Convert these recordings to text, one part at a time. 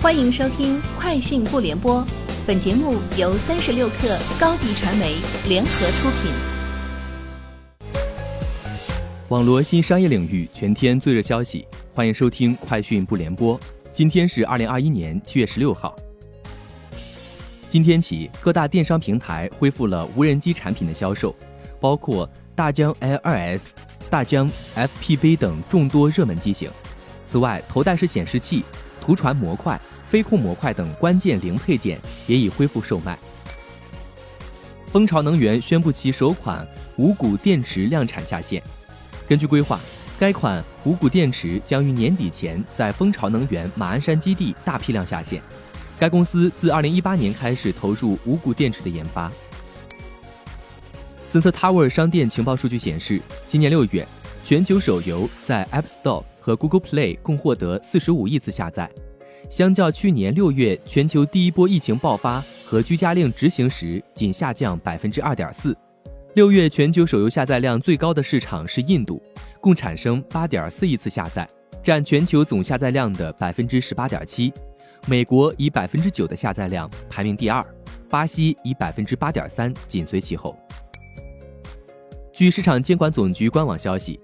欢迎收听《快讯不联播》，本节目由三十六克高低传媒联合出品。网罗新商业领域全天最热消息，欢迎收听《快讯不联播》。今天是二零二一年七月十六号。今天起，各大电商平台恢复了无人机产品的销售，包括大疆 Air 2S、大疆 FPV 等众多热门机型。此外，头戴式显示器。图传模块、飞控模块等关键零配件也已恢复售卖。蜂巢能源宣布其首款无钴电池量产下线。根据规划，该款无钴电池将于年底前在蜂巢能源马鞍山基地大批量下线。该公司自2018年开始投入无钴电池的研发。Sensor Tower 商店情报数据显示，今年六月，全球手游在 App Store。和 Google Play 共获得四十五亿次下载，相较去年六月全球第一波疫情爆发和居家令执行时，仅下降百分之二点四。六月全球手游下载量最高的市场是印度，共产生八点四亿次下载，占全球总下载量的百分之十八点七。美国以百分之九的下载量排名第二，巴西以百分之八点三紧随其后。据市场监管总局官网消息。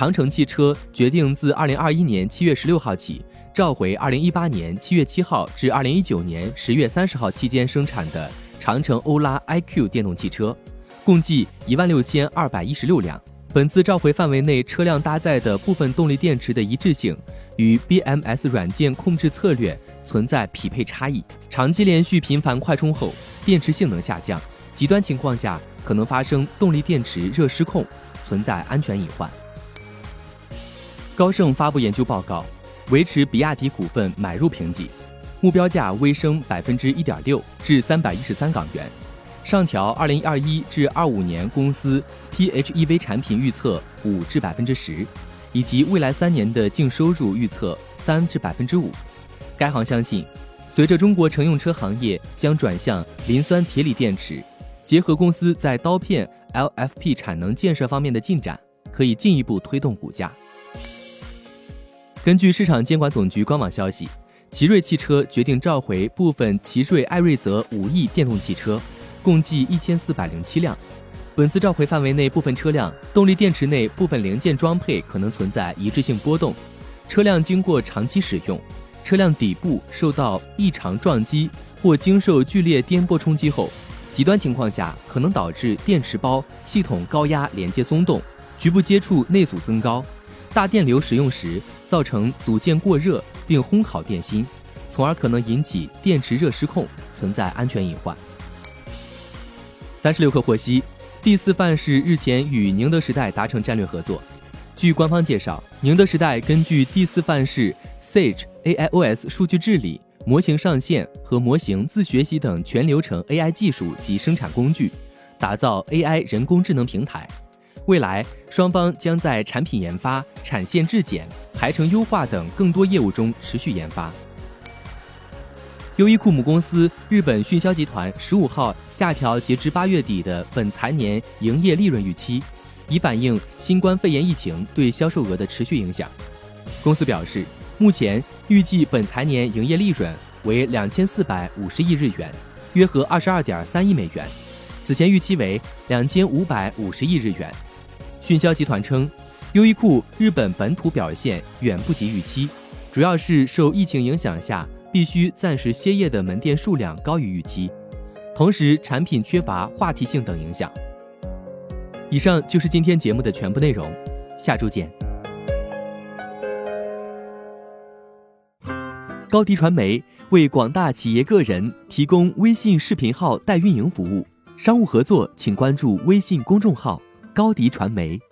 长城汽车决定自二零二一年七月十六号起，召回二零一八年七月七号至二零一九年十月三十号期间生产的长城欧拉 iQ 电动汽车，共计一万六千二百一十六辆。本次召回范围内车辆搭载的部分动力电池的一致性与 BMS 软件控制策略存在匹配差异，长期连续频繁快充后，电池性能下降，极端情况下可能发生动力电池热失控，存在安全隐患。高盛发布研究报告，维持比亚迪股份买入评级，目标价微升百分之一点六至三百一十三港元，上调二零二一至二五年公司 PHEV 产品预测五至百分之十，以及未来三年的净收入预测三至百分之五。该行相信，随着中国乘用车行业将转向磷酸铁锂电池，结合公司在刀片 LFP 产能建设方面的进展，可以进一步推动股价。根据市场监管总局官网消息，奇瑞汽车决定召回部分奇瑞艾瑞泽五 E 电动汽车，共计一千四百零七辆。本次召回范围内部分车辆动力电池内部分零件装配可能存在一致性波动，车辆经过长期使用，车辆底部受到异常撞击或经受剧烈颠簸冲击后，极端情况下可能导致电池包系统高压连接松动，局部接触内阻增高，大电流使用时。造成组件过热并烘烤电芯，从而可能引起电池热失控，存在安全隐患。三十六氪获悉，第四范式日前与宁德时代达成战略合作。据官方介绍，宁德时代根据第四范式 Sage AIOS 数据治理、模型上线和模型自学习等全流程 AI 技术及生产工具，打造 AI 人工智能平台。未来，双方将在产品研发、产线质检、排程优化等更多业务中持续研发。优衣库母公司日本迅销集团十五号下调截至八月底的本财年营业利润预期，以反映新冠肺炎疫情对销售额的持续影响。公司表示，目前预计本财年营业利润为两千四百五十亿日元，约合二十二点三亿美元，此前预期为两千五百五十亿日元。迅销集团称，优衣库日本本土表现远不及预期，主要是受疫情影响下必须暂时歇业的门店数量高于预期，同时产品缺乏话题性等影响。以上就是今天节目的全部内容，下周见。高迪传媒为广大企业个人提供微信视频号代运营服务，商务合作请关注微信公众号。高迪传媒。